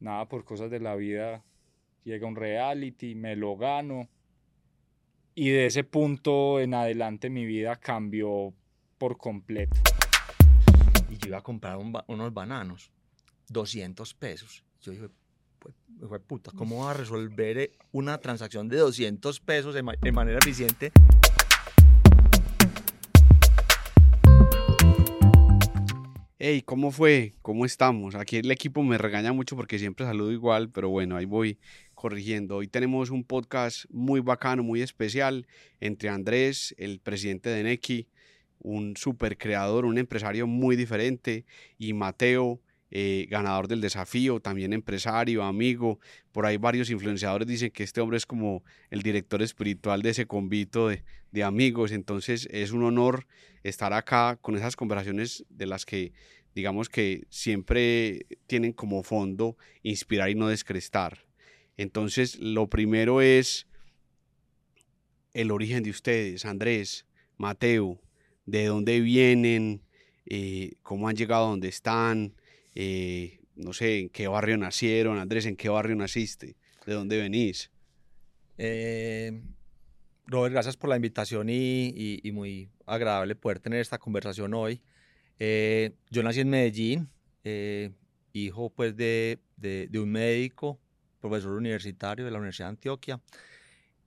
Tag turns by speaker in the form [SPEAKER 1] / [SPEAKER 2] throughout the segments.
[SPEAKER 1] nada por cosas de la vida llega un reality, me lo gano. Y de ese punto en adelante mi vida cambió por completo.
[SPEAKER 2] Y yo iba a comprar unos bananos, 200 pesos. Yo dije, pues, puta, ¿cómo va a resolver eh, una transacción de 200 pesos de, de manera eficiente?
[SPEAKER 3] Hey, ¿cómo fue? ¿Cómo estamos? Aquí el equipo me regaña mucho porque siempre saludo igual, pero bueno, ahí voy corrigiendo. Hoy tenemos un podcast muy bacano, muy especial, entre Andrés, el presidente de Neki, un super creador, un empresario muy diferente, y Mateo, eh, ganador del desafío, también empresario, amigo. Por ahí varios influenciadores dicen que este hombre es como el director espiritual de ese convito de, de amigos. Entonces es un honor estar acá con esas conversaciones de las que digamos que siempre tienen como fondo inspirar y no descrestar. Entonces, lo primero es el origen de ustedes, Andrés, Mateo, de dónde vienen, eh, cómo han llegado a donde están, eh, no sé, en qué barrio nacieron, Andrés, en qué barrio naciste, de dónde venís.
[SPEAKER 2] Eh, Robert, gracias por la invitación y, muy agradable poder tener esta conversación hoy. yo nací en Medellín, hijo pues de, de, un médico profesor universitario de la Universidad de Antioquia.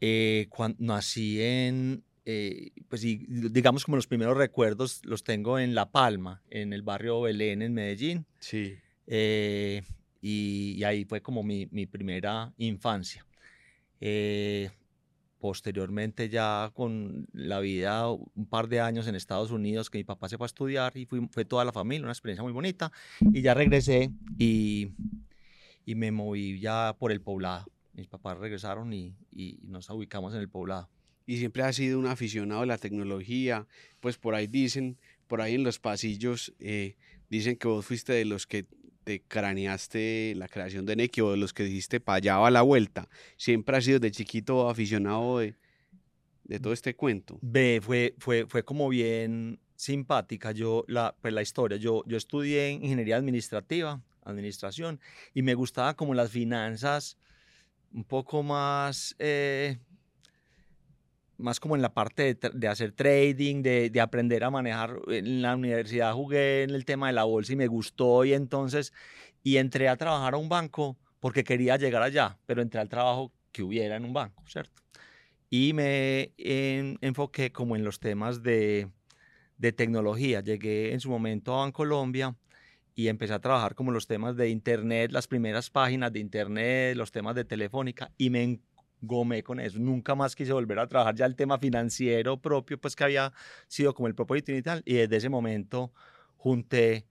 [SPEAKER 2] Eh, cuando nací en, eh, pues digamos como los primeros recuerdos los tengo en La Palma, en el barrio Belén, en Medellín.
[SPEAKER 3] Sí.
[SPEAKER 2] Eh, y, ahí fue como mi, mi primera infancia. posteriormente ya con la vida, un par de años en Estados Unidos, que mi papá se fue a estudiar y fue, fue toda la familia, una experiencia muy bonita. Y ya regresé y y me moví ya por el poblado. Mis papás regresaron y, y nos ubicamos en el poblado.
[SPEAKER 3] Y siempre has sido un aficionado de la tecnología, pues por ahí dicen, por ahí en los pasillos, eh, dicen que vos fuiste de los que te craneaste la creación de Neki o de los que dijiste para allá va la vuelta. Siempre has sido de chiquito aficionado de, de todo este cuento.
[SPEAKER 2] Ve, fue, fue, fue como bien simpática yo la, pues la historia. Yo, yo estudié ingeniería administrativa administración y me gustaba como las finanzas un poco más, eh, más como en la parte de, hacer trading, de, de, aprender a manejar. En la universidad jugué en el tema de la bolsa y me gustó y entonces, y entré a trabajar a un banco porque quería llegar allá, pero entré al trabajo que hubiera en un banco, ¿cierto? Y me enfoqué como en los temas de, de tecnología. Llegué en su momento a Bancolombia y empecé a trabajar como los temas de internet, las primeras páginas de internet, los temas de telefónica y me engomé con eso. Nunca más quise volver a trabajar ya el tema financiero propio, pues que había sido como el propósito inicial y desde ese momento junté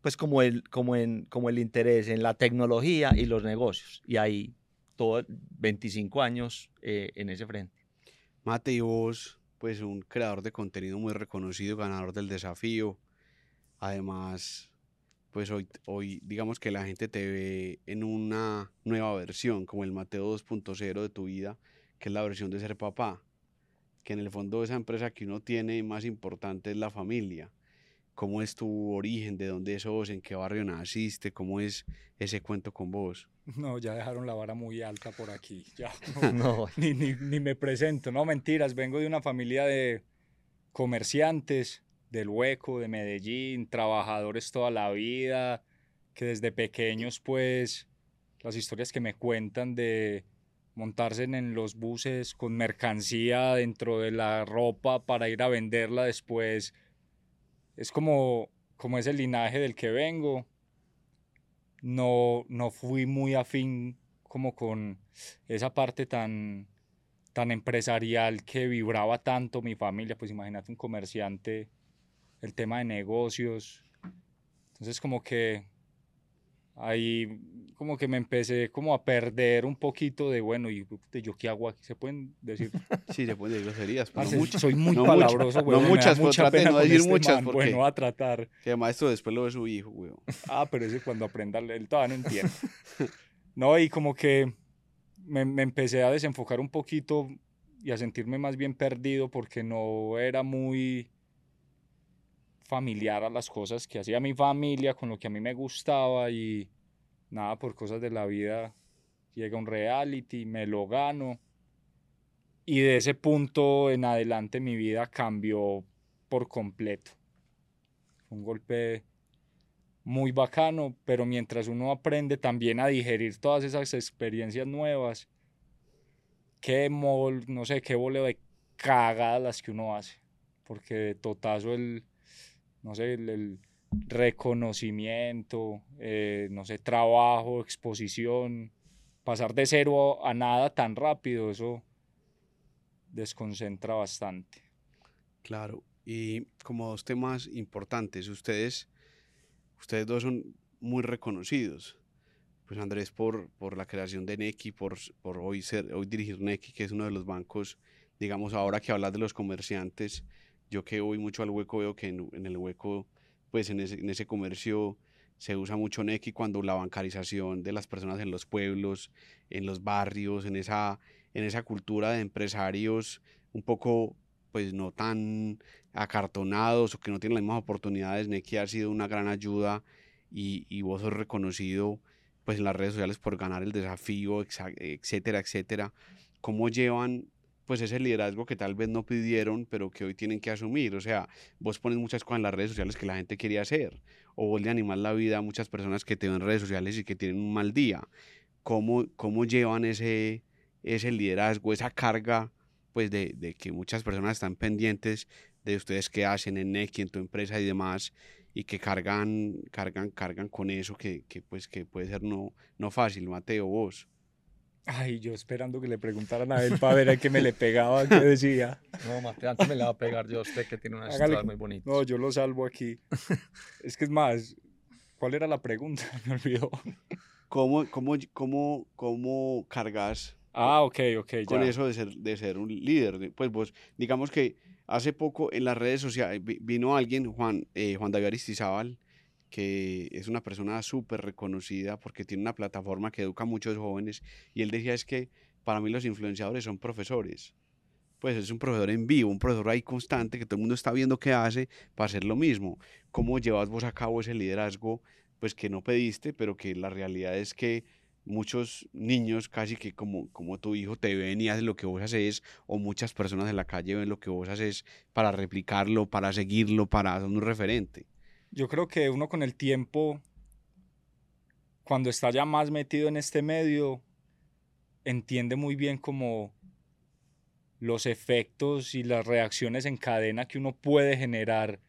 [SPEAKER 2] pues como el, como en, como el interés en la tecnología y los negocios y ahí todo 25 años eh, en ese frente.
[SPEAKER 3] Mate, y vos, pues un creador de contenido muy reconocido, ganador del desafío, además pues hoy, hoy digamos que la gente te ve en una nueva versión, como el Mateo 2.0 de tu vida, que es la versión de ser papá, que en el fondo esa empresa que uno tiene más importante es la familia. ¿Cómo es tu origen? ¿De dónde sos? ¿En qué barrio naciste? ¿Cómo es ese cuento con vos?
[SPEAKER 1] No, ya dejaron la vara muy alta por aquí. Ya no, Ni, ni, ni me presento. No, mentiras. Vengo de una familia de comerciantes del Hueco, de Medellín, trabajadores toda la vida, que desde pequeños pues las historias que me cuentan de montarse en los buses con mercancía dentro de la ropa para ir a venderla después, es como, como ese linaje del que vengo. No, no fui muy afín como con esa parte tan, tan empresarial que vibraba tanto mi familia, pues imagínate un comerciante el tema de negocios. Entonces como que ahí como que me empecé como a perder un poquito de, bueno, ¿y yo qué hago aquí? ¿Se pueden decir?
[SPEAKER 3] Sí, se pueden decir groserías,
[SPEAKER 1] pero no muchas. Soy muy palabroso, güey.
[SPEAKER 3] No muchas, mucha pena no decir este muchas.
[SPEAKER 1] porque bueno, a tratar.
[SPEAKER 3] Que esto después lo ve su hijo, güey.
[SPEAKER 1] Ah, pero ese cuando aprenda, él todavía no entiende. no, y como que me, me empecé a desenfocar un poquito y a sentirme más bien perdido porque no era muy familiar a las cosas que hacía mi familia, con lo que a mí me gustaba y nada, por cosas de la vida, llega un reality, me lo gano. Y de ese punto en adelante mi vida cambió por completo. Un golpe muy bacano, pero mientras uno aprende también a digerir todas esas experiencias nuevas, qué mol, no sé, qué voleo de cagadas las que uno hace, porque de totazo el, no sé, el, reconocimiento, eh, no sé, trabajo, exposición, pasar de cero a nada tan rápido, eso desconcentra bastante.
[SPEAKER 3] Claro, y como dos temas importantes, ustedes ustedes dos son muy reconocidos. Pues Andrés por, por la creación de Neki, por, por hoy, ser, hoy dirigir Neki, que es uno de los bancos, digamos, ahora que hablas de los comerciantes, yo que voy mucho al hueco veo que en, el hueco, pues en ese, en ese comercio se usa mucho Neki cuando la bancarización de las personas en los pueblos, en los barrios, en esa, en esa cultura de empresarios un poco pues no tan acartonados o que no tienen las mismas oportunidades, Neki ha sido una gran ayuda y, y vos sos reconocido pues en las redes sociales por ganar el desafío, etcétera, etcétera. ¿Cómo llevan pues ese liderazgo que tal vez no pidieron, pero que hoy tienen que asumir? O sea, vos pones muchas cosas en las redes sociales que la gente quería hacer, o vos le animas la vida a muchas personas que te ven en redes sociales y que tienen un mal día. ¿Cómo, cómo llevan ese, ese liderazgo, esa carga pues de, de, que muchas personas están pendientes de ustedes qué hacen en Neki, en tu empresa y demás, y que cargan, cargan, cargan con eso que, que pues que puede ser no, no fácil, Mateo, vos.
[SPEAKER 1] Ay, yo esperando que le preguntaran a él para ver a qué me le pegaba, qué decía.
[SPEAKER 2] No, Mateo, antes me la va a pegar yo usted que tiene una historia muy bonita.
[SPEAKER 1] No, yo lo salvo aquí. es que es más, ¿cuál era la pregunta? Me olvidó.
[SPEAKER 3] ¿Cómo, cómo, cómo, cómo cargas
[SPEAKER 1] Ah, ok, ok.
[SPEAKER 3] Con eso de ser, de ser un líder. Pues vos, digamos que hace poco en las redes sociales vino alguien, Juan, eh, Juan David Aristizábal, que es una persona súper reconocida porque tiene una plataforma que educa a muchos jóvenes. Y él decía es que para mí los influenciadores son profesores. Pues es un profesor en vivo, un profesor ahí constante que todo el mundo está viendo qué hace para hacer lo mismo. ¿Cómo llevas vos a cabo ese liderazgo? Pues que no pediste, pero que la realidad es que muchos niños casi que como, como tu hijo te ven y hacen lo que vos haces, o muchas personas en la calle ven lo que vos haces para replicarlo, para seguirlo, para ser un referente.
[SPEAKER 1] Yo creo que uno con el tiempo, cuando está ya más metido en este medio, entiende muy bien como los efectos y las reacciones en cadena que uno puede generar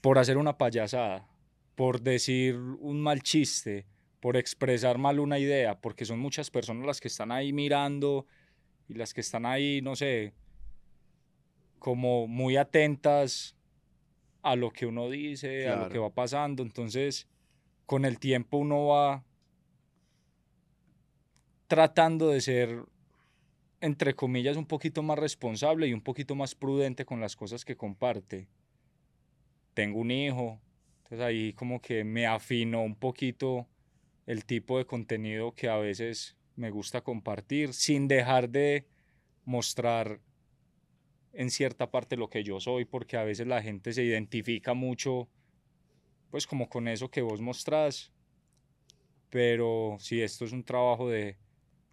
[SPEAKER 1] por hacer una payasada, por decir un mal chiste, por expresar mal una idea, porque son muchas personas las que están ahí mirando y las que están ahí, no sé, como muy atentas a lo que uno dice, a lo que va pasando. Entonces, con el tiempo uno va tratando de ser, entre comillas, un poquito más responsable y un poquito más prudente con las cosas que comparte. Tengo un hijo, entonces ahí como que me afino un poquito el tipo de contenido que a veces me gusta compartir sin dejar de mostrar en cierta parte lo que yo soy, porque a veces la gente se identifica mucho, pues como con eso que vos mostrás. Pero sí, esto es un trabajo de,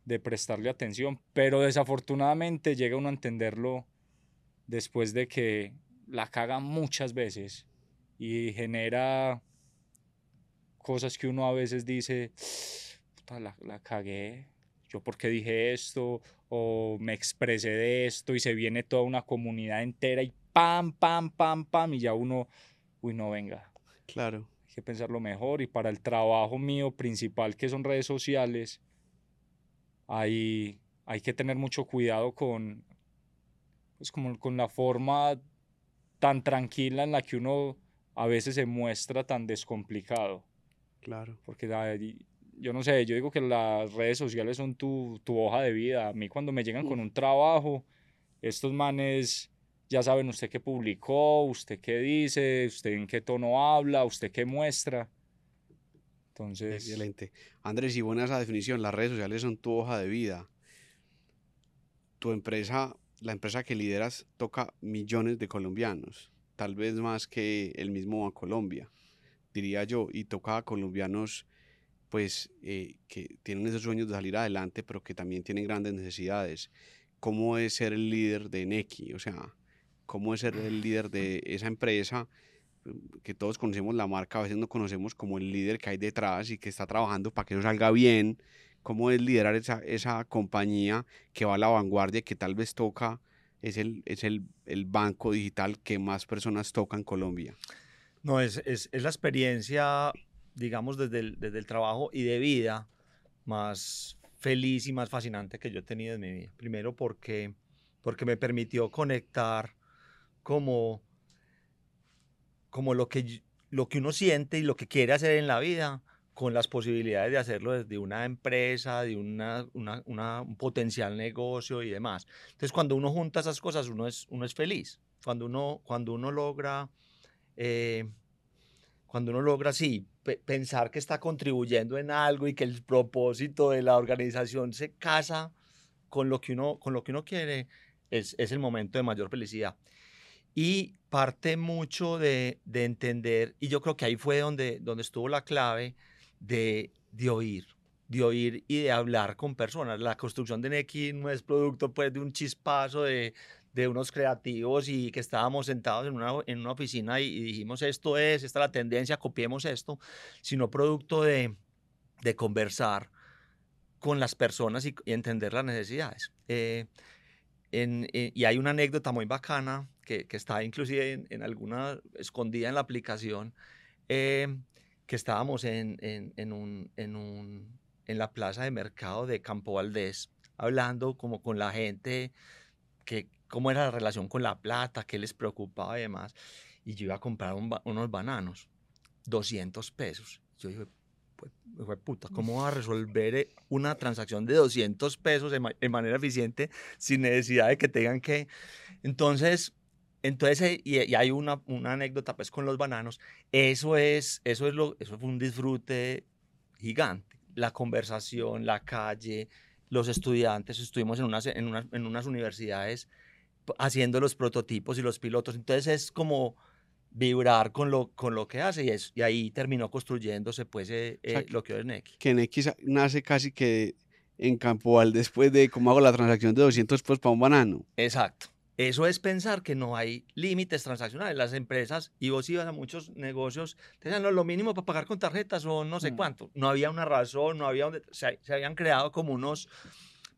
[SPEAKER 1] de prestarle atención, pero desafortunadamente llega uno a entenderlo después de que la caga muchas veces y genera cosas que uno a veces dice, la, la cagué, yo por qué dije esto, o me expresé de esto y se viene toda una comunidad entera y pam, pam, pam, pam, y ya uno, uy, no venga.
[SPEAKER 3] Claro.
[SPEAKER 1] Hay que pensarlo mejor y para el trabajo mío principal, que son redes sociales, hay, hay que tener mucho cuidado con, pues como con la forma tan tranquila en la que uno a veces se muestra tan descomplicado.
[SPEAKER 3] Claro.
[SPEAKER 1] Porque yo no sé, yo digo que las redes sociales son tu, tu hoja de vida. A mí cuando me llegan con un trabajo, estos manes ya saben usted qué publicó, usted qué dice, usted en qué tono habla, usted qué muestra. Entonces...
[SPEAKER 3] Excelente. Andrés, y buena esa definición, las redes sociales son tu hoja de vida. Tu empresa, la empresa que lideras, toca millones de colombianos, tal vez más que el mismo a Colombia diría yo, y toca a colombianos pues eh, que tienen esos sueños de salir adelante, pero que también tienen grandes necesidades. ¿Cómo es ser el líder de Neki? O sea, ¿cómo es ser el líder de esa empresa? que todos conocemos la marca, a veces no conocemos como el líder que hay detrás y que está trabajando para que eso salga bien, cómo es liderar esa, esa compañía que va a la vanguardia, que tal vez toca, es el, es el, el banco digital que más personas toca en Colombia.
[SPEAKER 2] No, es, es, es la experiencia, digamos, desde el, desde el trabajo y de vida más feliz y más fascinante que yo he tenido en mi vida. Primero porque, porque me permitió conectar como, como lo, que, lo que uno siente y lo que quiere hacer en la vida con las posibilidades de hacerlo desde una empresa, de una, una, un potencial negocio y demás. Entonces, cuando uno junta esas cosas, uno es, uno es feliz. Cuando uno, cuando uno logra, eh, cuando uno logra, sí, pensar que está contribuyendo en algo y que el propósito de la organización se casa con lo que uno, con lo que uno quiere, es, es el momento de mayor felicidad. Y parte mucho de, de, entender, y yo creo que ahí fue donde, donde estuvo la clave, de, de oír, de oír y de hablar con personas. La construcción de Neki no es producto pues, de un chispazo de, de unos creativos y que estábamos sentados en una, en una oficina y, dijimos esto es, esta es la tendencia, copiemos esto, sino producto de, de conversar con las personas y, entender las necesidades. Eh, en, eh, y hay una anécdota muy bacana que, que está inclusive en, en, alguna escondida en la aplicación. Eh, que estábamos en, en, en, un, en, un, en la plaza de mercado de Campo Valdés, hablando como con la gente, que, cómo era la relación con la plata, qué les preocupaba y demás. Y yo iba a comprar unos bananos, 200 pesos. Yo dije, pues, puta, ¿cómo va a resolver eh, una transacción de 200 pesos de, manera eficiente sin necesidad de que tengan que... Entonces, entonces, eh, y, hay una, una, anécdota pues con los bananos, eso es, eso es lo, eso fue un disfrute gigante. La conversación, la calle, los estudiantes, estuvimos en unas, en unas, en unas universidades haciendo los prototipos y los pilotos, entonces es como vibrar con lo, con lo que hace y, es, y ahí terminó construyéndose pues eh, eh, lo que es Neki.
[SPEAKER 3] Que Neki nace casi que en Campo después de cómo hago la transacción de 200 pues para un banano.
[SPEAKER 2] Exacto. Eso es pensar que no hay límites transaccionales. Las empresas, y vos ibas a muchos negocios, te decían, no, lo mínimo para pagar con tarjetas o no sé mm. cuánto. No había una razón, no había donde, se, se habían creado como unos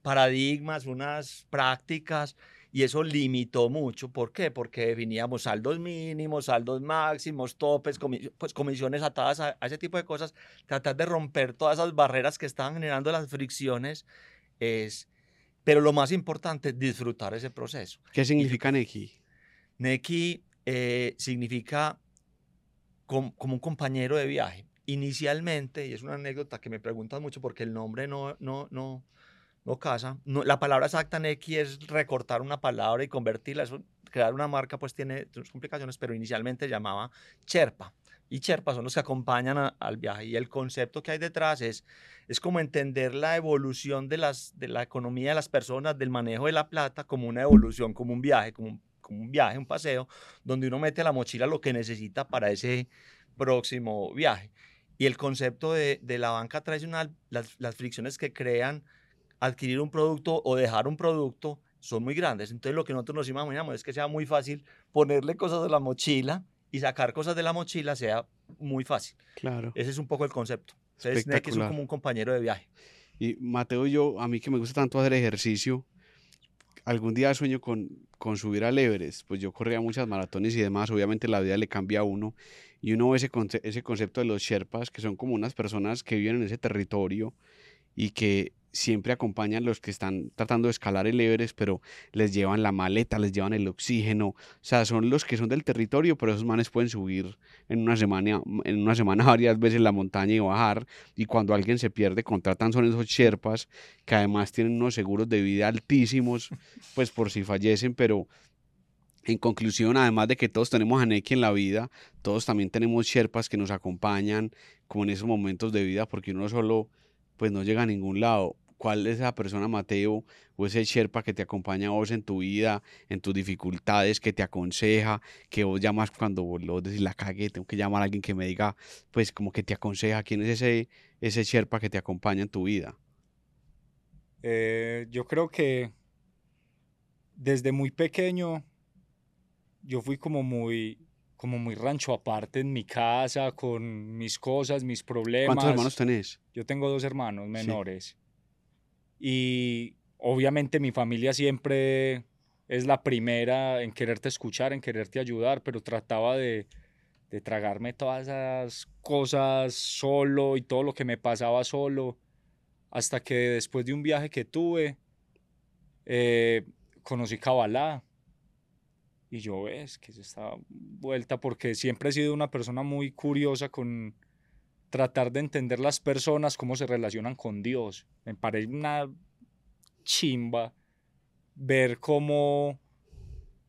[SPEAKER 2] paradigmas, unas prácticas, y eso limitó mucho. ¿Por qué? Porque definíamos saldos mínimos, saldos máximos, topes, pues comisiones atadas a, a, ese tipo de cosas. Tratar de romper todas esas barreras que estaban generando las fricciones es pero lo más importante es disfrutar ese proceso.
[SPEAKER 3] ¿Qué significa Neki?
[SPEAKER 2] Neki eh, significa como un compañero de viaje. Inicialmente, y es una anécdota que me preguntan mucho porque el nombre no, no, no, no casa, la palabra exacta Neki es recortar una palabra y convertirla, eso, crear una marca pues tiene sus complicaciones, pero inicialmente llamaba Cherpa y Sherpa son los que acompañan al viaje. Y el concepto que hay detrás es, es como entender la evolución de, las, de la economía de las personas, del manejo de la plata, como una evolución, como un viaje, como un, viaje, un paseo, donde uno mete a la mochila lo que necesita para ese próximo viaje. Y el concepto de, de la banca tradicional, las fricciones que crean adquirir un producto o dejar un producto son muy grandes. Entonces lo que nosotros nos imaginamos es que sea muy fácil ponerle cosas a la mochila y sacar cosas de la mochila sea muy fácil.
[SPEAKER 3] Claro.
[SPEAKER 2] Ese es un poco el concepto. Entonces, que es como un compañero de viaje.
[SPEAKER 3] Y Mateo y yo, a mí que me gusta tanto hacer ejercicio, algún día sueño con, con subir al Everest. Pues yo corría muchas maratones y demás. Obviamente la vida le cambia a uno. Y uno ve ese, ese concepto de los Sherpas, que son como unas personas que viven en ese territorio y que siempre acompañan los que están tratando de escalar el Everest, pero les llevan la maleta, les llevan el oxígeno, o sea, son los que son del territorio, pero esos manes pueden subir en una semana, en una semana varias veces la montaña y bajar, y cuando alguien se pierde, contratan son esos Sherpas, que además tienen unos seguros de vida altísimos, pues por si fallecen, pero en conclusión, además de que todos tenemos a Neki en la vida, todos también tenemos Sherpas que nos acompañan como en esos momentos de vida, porque uno solo pues no llega a ningún lado. ¿Cuál es esa persona, Mateo, o ese Sherpa que te acompaña a vos en tu vida, en tus dificultades, que te aconseja, que vos llamas cuando vos lo decís la cagué, tengo que llamar a alguien que me diga, pues como que te aconseja, ¿quién es ese, ese Sherpa que te acompaña en tu vida?
[SPEAKER 1] Eh, yo creo que desde muy pequeño yo fui como muy, como muy rancho aparte en mi casa, con mis cosas, mis problemas.
[SPEAKER 3] ¿Cuántos hermanos tenés?
[SPEAKER 1] Yo tengo dos hermanos menores. Y obviamente mi familia siempre es la primera en quererte escuchar, en quererte ayudar, pero trataba de, de tragarme todas esas cosas solo y todo lo que me pasaba solo, hasta que después de un viaje que tuve, eh, conocí Kabbalah y yo ves que se está vuelta porque siempre he sido una persona muy curiosa con tratar de entender las personas, cómo se relacionan con Dios. Me parece una chimba ver cómo,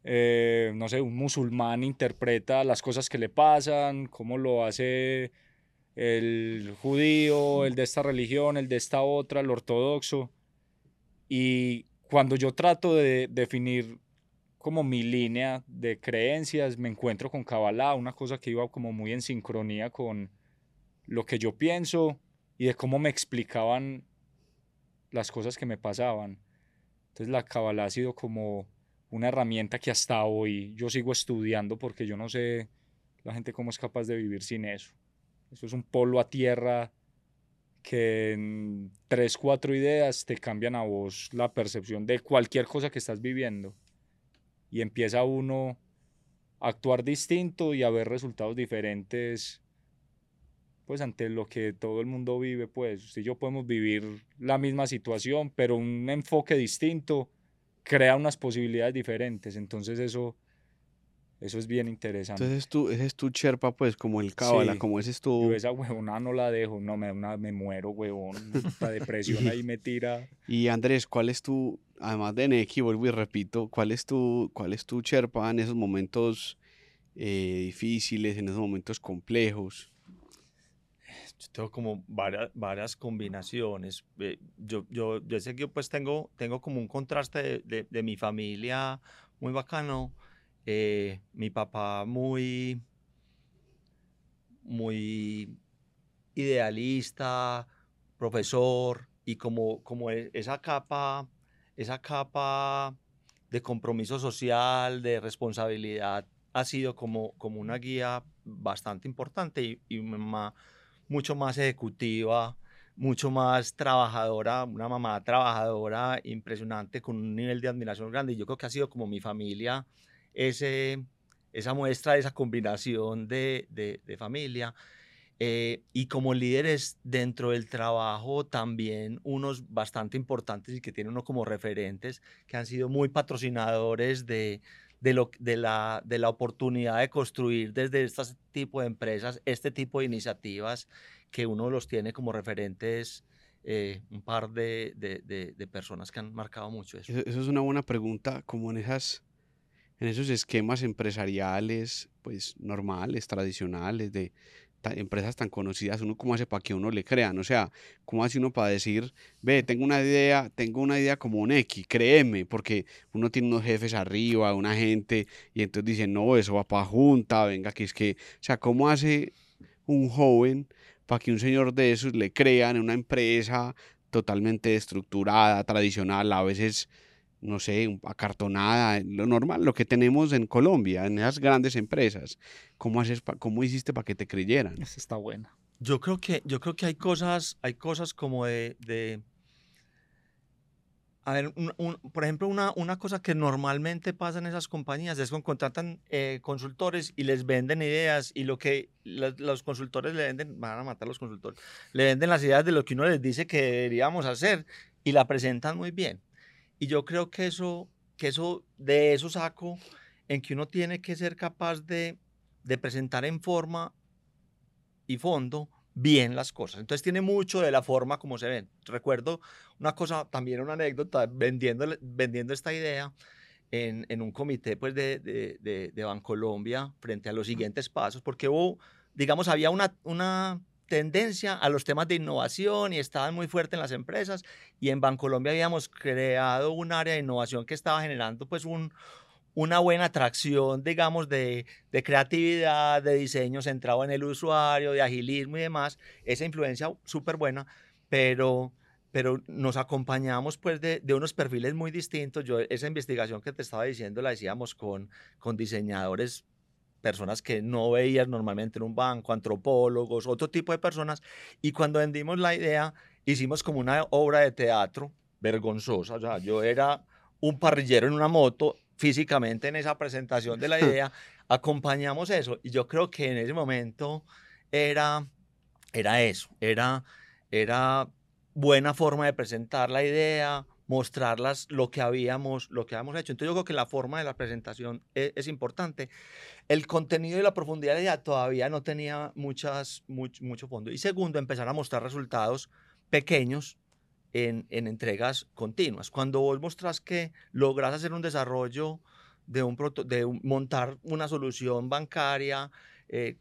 [SPEAKER 1] eh, no sé, un musulmán interpreta las cosas que le pasan, cómo lo hace el judío, el de esta religión, el de esta otra, el ortodoxo. Y cuando yo trato de definir como mi línea de creencias, me encuentro con Kabbalah, una cosa que iba como muy en sincronía con lo que yo pienso y de cómo me explicaban las cosas que me pasaban. Entonces la Kabbalah ha sido como una herramienta que hasta hoy yo sigo estudiando porque yo no sé la gente cómo es capaz de vivir sin eso. Eso es un polo a tierra que en tres, cuatro ideas te cambian a vos la percepción de cualquier cosa que estás viviendo y empieza uno a actuar distinto y a ver resultados diferentes pues ante lo que todo el mundo vive, pues usted y yo podemos vivir la misma situación, pero un enfoque distinto crea unas posibilidades diferentes, entonces eso eso es bien interesante.
[SPEAKER 3] Entonces tú, ese es tu cherpa, pues, como el cábala, como ese es tu...
[SPEAKER 1] Yo esa huevona no la dejo, no, me, me muero, huevón. La depresión ahí me tira.
[SPEAKER 3] Y Andrés, ¿cuál es tu, además de Neki, vuelvo y repito, cuál es tu, cuál es tu cherpa en esos momentos eh, difíciles, en esos momentos complejos?
[SPEAKER 2] Yo tengo como varias, varias combinaciones. Yo, yo, yo sé que yo pues tengo, tengo como un contraste de, de, de mi familia muy bacano eh, mi papá muy, muy idealista, profesor, y como, como e, esa capa, esa capa de compromiso social, de responsabilidad, ha sido como, como una guía bastante importante y, y mamá mucho más ejecutiva, mucho más trabajadora, una mamá trabajadora impresionante con un nivel de admiración grande. Y yo creo que ha sido como mi familia ese, esa muestra, esa combinación de, de, familia. Eh, y como líderes dentro del trabajo, también unos bastante importantes y que tienen uno como referentes, que han sido muy patrocinadores de, de, lo, de, la, de la oportunidad de construir desde este tipo de empresas, este tipo de iniciativas, que uno los tiene como referentes. Eh, un par de, de, de, personas que han marcado mucho eso.
[SPEAKER 3] Eso es una buena pregunta, como en esas en esos esquemas empresariales, pues normales, tradicionales, de empresas tan conocidas, uno cómo hace para que uno le crean, o sea, cómo hace uno para decir, ve, tengo una idea, tengo una idea como un X, créeme, porque uno tiene unos jefes arriba, una gente, y entonces dicen, no, eso va para junta, venga, que es que, o sea, cómo hace un joven para que un señor de esos le crean en una empresa totalmente estructurada, tradicional, a veces no sé, acartonada, lo normal, lo que tenemos en Colombia, en esas grandes empresas. ¿Cómo, haces cómo hiciste para que te creyeran?
[SPEAKER 1] Esa está buena.
[SPEAKER 2] Yo creo que, yo creo que hay cosas, hay cosas como de, de a ver, por ejemplo, una, una, cosa que normalmente pasa en esas compañías es que contratan eh, consultores y les venden ideas y lo que los consultores le venden, van a matar a los consultores, le venden las ideas de lo que uno les dice que deberíamos hacer y la presentan muy bien. Y yo creo que eso, que eso, de eso saco en que uno tiene que ser capaz de, de presentar en forma y fondo bien las cosas. Entonces tiene mucho de la forma como se ven. Recuerdo una cosa, también una anécdota, vendiendo, vendiendo esta idea en, en un comité pues, de, de, de, de Bancolombia frente a los siguientes pasos, porque hubo, digamos, había una, una tendencia a los temas de innovación y estaban muy fuertes en las empresas y en Bancolombia habíamos creado un área de innovación que estaba generando pues un, una buena atracción, digamos, de, de, creatividad, de diseño centrado en el usuario, de agilismo y demás, esa influencia súper buena, pero, pero nos acompañamos pues de, de, unos perfiles muy distintos. Yo esa investigación que te estaba diciendo la decíamos con, con diseñadores personas que no veías normalmente en un banco, antropólogos, otro tipo de personas. Y cuando vendimos la idea, hicimos como una obra de teatro vergonzosa. O sea, yo era un parrillero en una moto físicamente en esa presentación de la idea, acompañamos eso. Y yo creo que en ese momento era, era eso, era, era buena forma de presentar la idea, mostrarlas lo que habíamos, lo que habíamos hecho. Entonces yo creo que la forma de la presentación es, es importante. El contenido y la profundidad de la idea todavía no tenía muchas, mucho, mucho fondo. Y segundo, empezar a mostrar resultados pequeños en, en, entregas continuas. Cuando vos mostrás que logras hacer un desarrollo de, un, de montar una solución bancaria eh,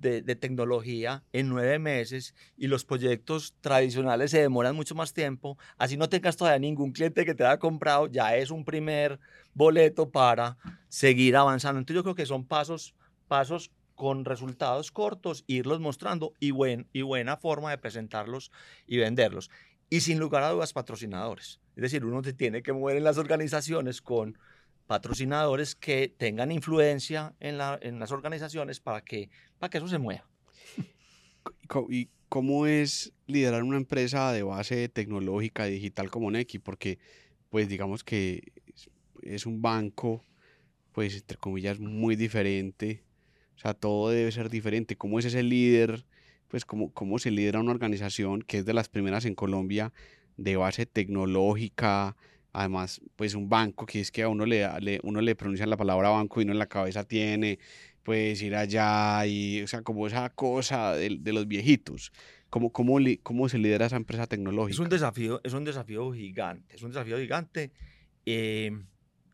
[SPEAKER 2] de, de, tecnología en nueve meses y los proyectos tradicionales se demoran mucho más tiempo, así no tengas todavía ningún cliente que te haya comprado, ya es un primer boleto para seguir avanzando. Entonces yo creo que son pasos, pasos con resultados cortos, irlos mostrando y, buen, y buena forma de presentarlos y venderlos y sin lugar a dudas patrocinadores. Es decir, uno se tiene que mover en las organizaciones con patrocinadores que tengan influencia en, la, en las organizaciones para que, para que eso se mueva.
[SPEAKER 3] ¿Y cómo es liderar una empresa de base tecnológica y digital como Neki? Porque, pues digamos que es un banco, pues entre comillas, muy diferente. O sea, todo debe ser diferente. ¿Cómo es ese líder? pues cómo, cómo se lidera una organización que es de las primeras en Colombia de base tecnológica, además pues un banco que es que a uno le, le uno le pronuncia la palabra banco y uno en la cabeza tiene pues ir allá y o sea como esa cosa de, de los viejitos ¿Cómo, cómo, cómo se lidera esa empresa tecnológica?
[SPEAKER 2] Es un desafío, es un desafío gigante, es un desafío gigante eh,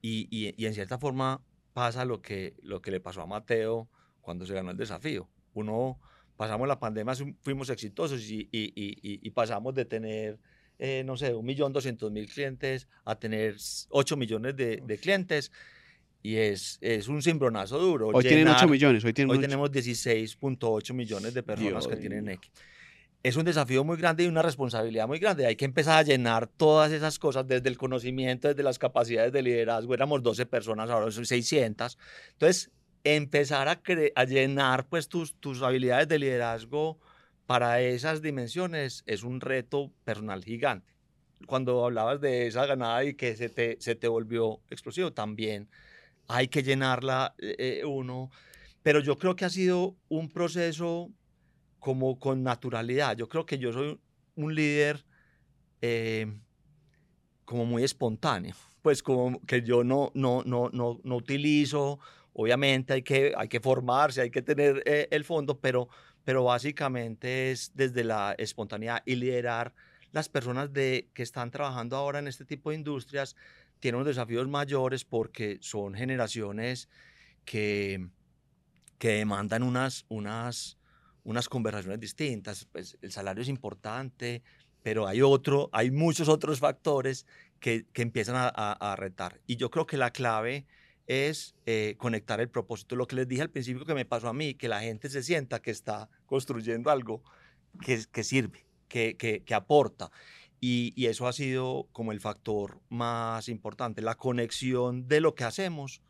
[SPEAKER 2] y, y, y, en cierta forma pasa lo que, lo que le pasó a Mateo cuando se ganó el desafío. Uno, pasamos la pandemia, fuimos exitosos y, y pasamos de tener, eh, no sé, un millón doscientos mil clientes a tener 8 millones de, de clientes. Y es, es un cimbronazo duro.
[SPEAKER 3] Hoy tienen 8 millones. Hoy, tienen
[SPEAKER 2] hoy tenemos 16.8 millones de personas Dios que tienen X. Es un desafío muy grande y una responsabilidad muy grande. Hay que empezar a llenar todas esas cosas desde el conocimiento, desde las capacidades de liderazgo. Éramos 12 personas, ahora son 600. Entonces, empezar a, a llenar pues tus, tus habilidades de liderazgo para esas dimensiones es un reto personal gigante. Cuando hablabas de esa ganada y que se te, se te volvió explosivo, también hay que llenarla eh, uno. Pero yo creo que ha sido un proceso como con naturalidad. Yo creo que yo soy un líder eh, como muy espontáneo. Pues como que yo no, no, no, no, no utilizo Obviamente hay que, hay que formarse, hay que tener eh, el fondo, pero, pero básicamente es desde la espontaneidad y liderar las personas de, que están trabajando ahora en este tipo de industrias tienen unos desafíos mayores porque son generaciones que, que demandan unas, unas, unas conversaciones distintas. Pues el salario es importante, pero hay otro, hay muchos otros factores que, que empiezan a, a, a retar. Y yo creo que la clave es eh, conectar el propósito. Lo que les dije al principio que me pasó a mí, que la gente se sienta que está construyendo algo que, que sirve, que, que, que aporta. Y, y, eso ha sido como el factor más importante, la conexión de lo que hacemos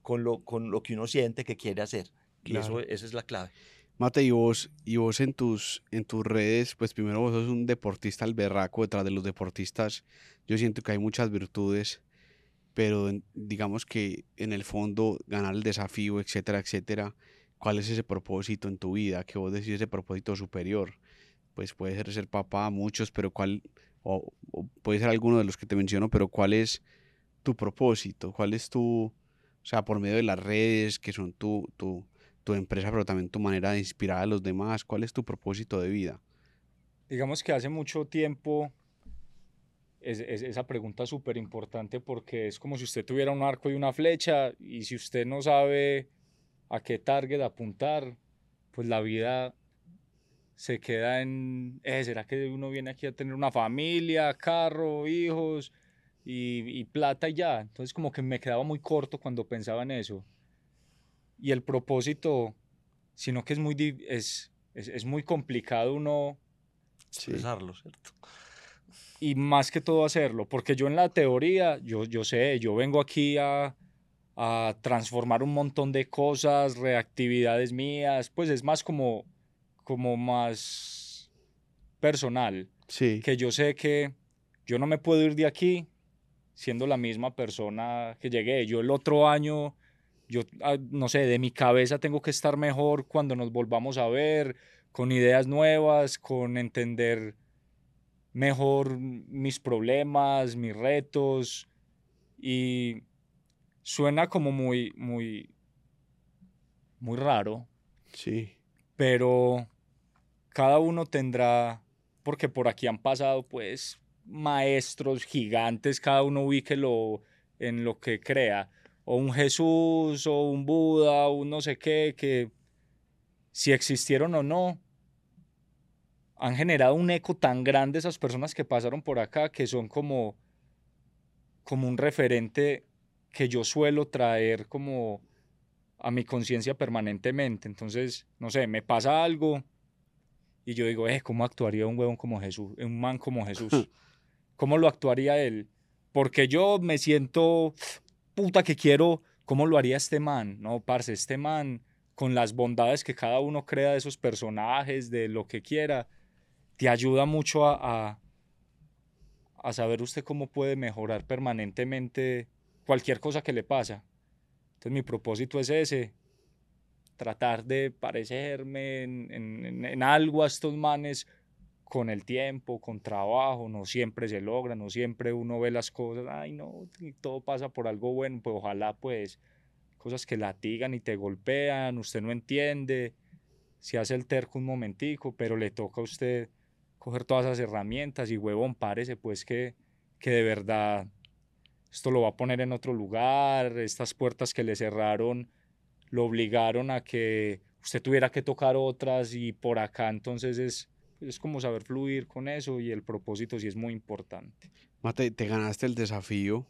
[SPEAKER 2] con lo, con lo que uno siente que quiere hacer. Y eso, esa es la clave.
[SPEAKER 3] Mate, y vos, y vos en, tus, en tus redes, pues primero vos sos un deportista al berraco, detrás de los deportistas yo siento que hay muchas virtudes pero digamos que en el fondo ganar el desafío, etcétera, etcétera, ¿cuál es ese propósito en tu vida? Que vos decís ese propósito superior. Pues puede ser ser papá, muchos, pero cuál, o, o, puede ser alguno de los que te menciono, pero ¿cuál es tu propósito? ¿Cuál es tu, o sea, por medio de las redes, que son tu, tu, tu empresa, pero también tu manera de inspirar a los demás, ¿cuál es tu propósito de vida?
[SPEAKER 1] Digamos que hace mucho tiempo es, es, esa pregunta súper importante porque es como si usted tuviera un arco y una flecha y si usted no sabe a qué target apuntar, pues la vida se queda en, eh, ¿será que uno viene aquí a tener una familia, carro, hijos y, plata y ya? Entonces como que me quedaba muy corto cuando pensaba en eso. Y el propósito, sino que es muy, es, es, muy complicado uno...
[SPEAKER 2] Expresarlo, ¿cierto?
[SPEAKER 1] Y más que todo hacerlo, porque yo en la teoría, yo, yo sé, yo vengo aquí a, a transformar un montón de cosas, reactividades mías, pues es más como, como más personal.
[SPEAKER 3] Sí.
[SPEAKER 1] Que yo sé que yo no me puedo ir de aquí siendo la misma persona que llegué. Yo el otro año, yo ah, no sé, de mi cabeza tengo que estar mejor cuando nos volvamos a ver, con ideas nuevas, con entender mejor mis problemas, mis retos y suena como muy, muy, muy raro.
[SPEAKER 3] Sí.
[SPEAKER 1] Pero cada uno tendrá, porque por aquí han pasado pues maestros gigantes, cada uno ubíquelo en lo que crea, o un Jesús, o un Buda, o un no sé qué, que si existieron o no, han generado un eco tan grande esas personas que pasaron por acá, que son como, como un referente que yo suelo traer como a mi conciencia permanentemente. Entonces, no sé, me pasa algo y yo digo, eh, ¿cómo actuaría un huevón como Jesús, un man como Jesús? ¿Cómo lo actuaría él? Porque yo me siento, puta que quiero, ¿cómo lo haría este man? No, parce, este man, con las bondades que cada uno crea de esos personajes, de lo que quiera, te ayuda mucho a, a, saber usted cómo puede mejorar permanentemente cualquier cosa que le pasa. Entonces mi propósito es ese, tratar de parecerme en, algo a estos manes con el tiempo, con trabajo, no siempre se logra, no siempre uno ve las cosas, ay no, todo pasa por algo bueno, pues ojalá pues cosas que latigan y te golpean, usted no entiende, se hace el terco un momentico, pero le toca a usted coger todas esas herramientas y huevón, párese pues que, que de verdad esto lo va a poner en otro lugar, estas puertas que le cerraron lo obligaron a que usted tuviera que tocar otras y por acá entonces es, es como saber fluir con eso y el propósito sí es muy importante.
[SPEAKER 3] Mate, te ganaste el desafío.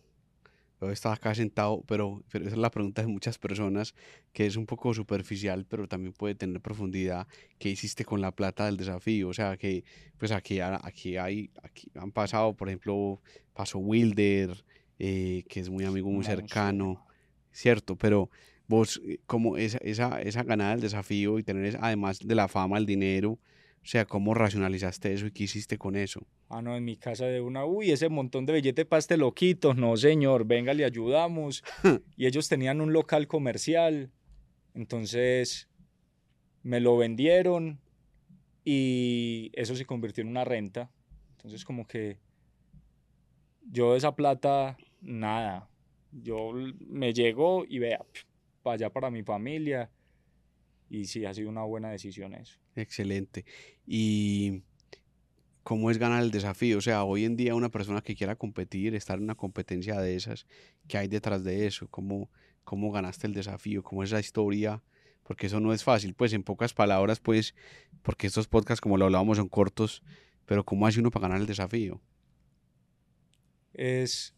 [SPEAKER 3] Yo estaba acá sentado, pero, pero esa es la pregunta de muchas personas, que es un poco superficial, pero también puede tener profundidad. ¿Qué hiciste con la plata del desafío? O sea, que pues aquí, aquí, hay, aquí han pasado, por ejemplo, pasó Wilder, eh, que es muy amigo, muy cercano, ¿cierto? Pero vos, eh, como esa, esa, esa ganada del desafío y tener, además de la fama, el dinero, o sea, ¿cómo racionalizaste eso y qué hiciste con eso?
[SPEAKER 1] Ah, no, en mi casa de una, uy, ese montón de billete para este loquito. No, señor, venga, le ayudamos. y ellos tenían un local comercial. Entonces, me lo vendieron y eso se convirtió en una renta. Entonces, como que yo de esa plata, nada. Yo me llegó y vea, para allá para mi familia. Y sí, ha sido una buena decisión eso.
[SPEAKER 3] Excelente. ¿Y cómo es ganar el desafío? O sea, hoy en día una persona que quiera competir, estar en una competencia de esas, ¿qué hay detrás de eso? ¿Cómo, cómo ganaste el desafío? ¿Cómo es la historia? Porque eso no es fácil, pues en pocas palabras, pues, porque estos podcasts, como lo hablábamos, son cortos, pero ¿cómo hace uno para ganar el desafío?
[SPEAKER 1] Es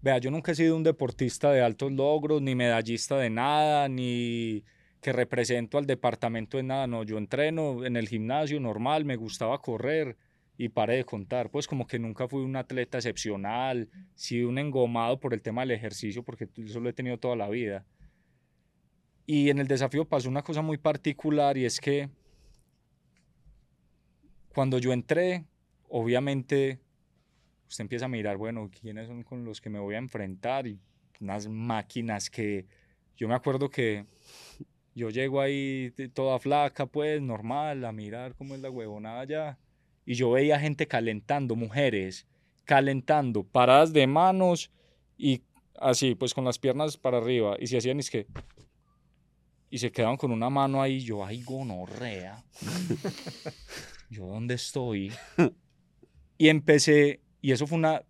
[SPEAKER 1] Vea, yo nunca he sido un deportista de altos logros, ni medallista de nada, ni que represento al departamento de nada. No, yo entreno en el gimnasio normal, me gustaba correr y paré de contar. Pues como que nunca fui un atleta excepcional, sí un engomado por el tema del ejercicio, porque eso lo he tenido toda la vida. Y en el desafío pasó una cosa muy particular y es que cuando yo entré, obviamente usted empieza a mirar, bueno, quiénes son con los que me voy a enfrentar y unas máquinas que yo me acuerdo que yo llego ahí toda flaca, pues normal, a mirar cómo es la huevonada allá. Y yo veía gente calentando, mujeres, calentando, paradas de manos y así, pues con las piernas para arriba. Y se hacían es que. Y se quedaban con una mano ahí. Yo, ay, gonorrea. yo, ¿dónde estoy? Y empecé y eso fue una,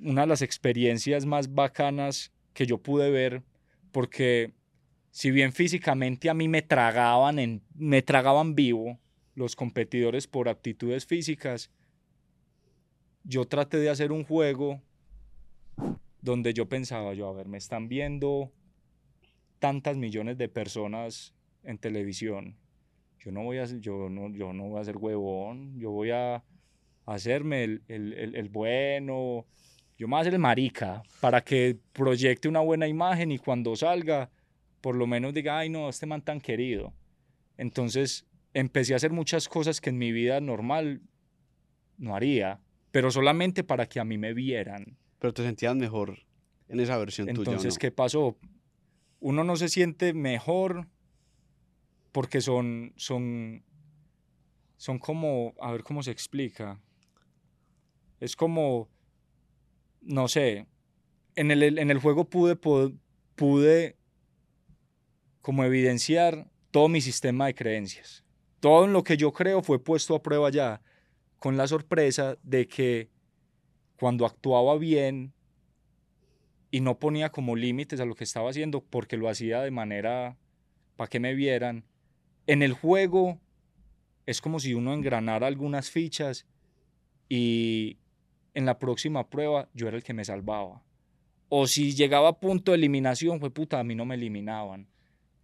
[SPEAKER 1] una de las experiencias más bacanas que yo pude ver, porque si bien físicamente a mí me tragaban, me tragaban vivo, los competidores por aptitudes físicas, yo traté de hacer un juego donde yo pensaba, yo, a ver, me están viendo tantas millones de personas en televisión. Yo no voy a, yo no, yo no voy a ser huevón, yo voy a hacerme el, el, el, bueno, yo me voy a hacer el marica para que proyecte una buena imagen y cuando salga, por lo menos diga, ay no, este man tan querido. Entonces empecé a hacer muchas cosas que en mi vida normal no haría, pero solamente para que a mí me vieran.
[SPEAKER 3] Pero te sentías mejor en esa versión
[SPEAKER 1] Entonces,
[SPEAKER 3] tuya.
[SPEAKER 1] Entonces, ¿qué pasó? Uno no se siente mejor porque son, son, son como, a ver cómo se explica. Es como, no sé, en el, en el juego pude, pude como evidenciar todo mi sistema de creencias. Todo en lo que yo creo fue puesto a prueba ya, con la sorpresa de que cuando actuaba bien y no ponía como límites a lo que estaba haciendo porque lo hacía de manera para que me vieran, en el juego es como si uno engranara algunas fichas y en la próxima prueba yo era el que me salvaba. O si llegaba a punto de eliminación, fue puta, a mí no me eliminaban.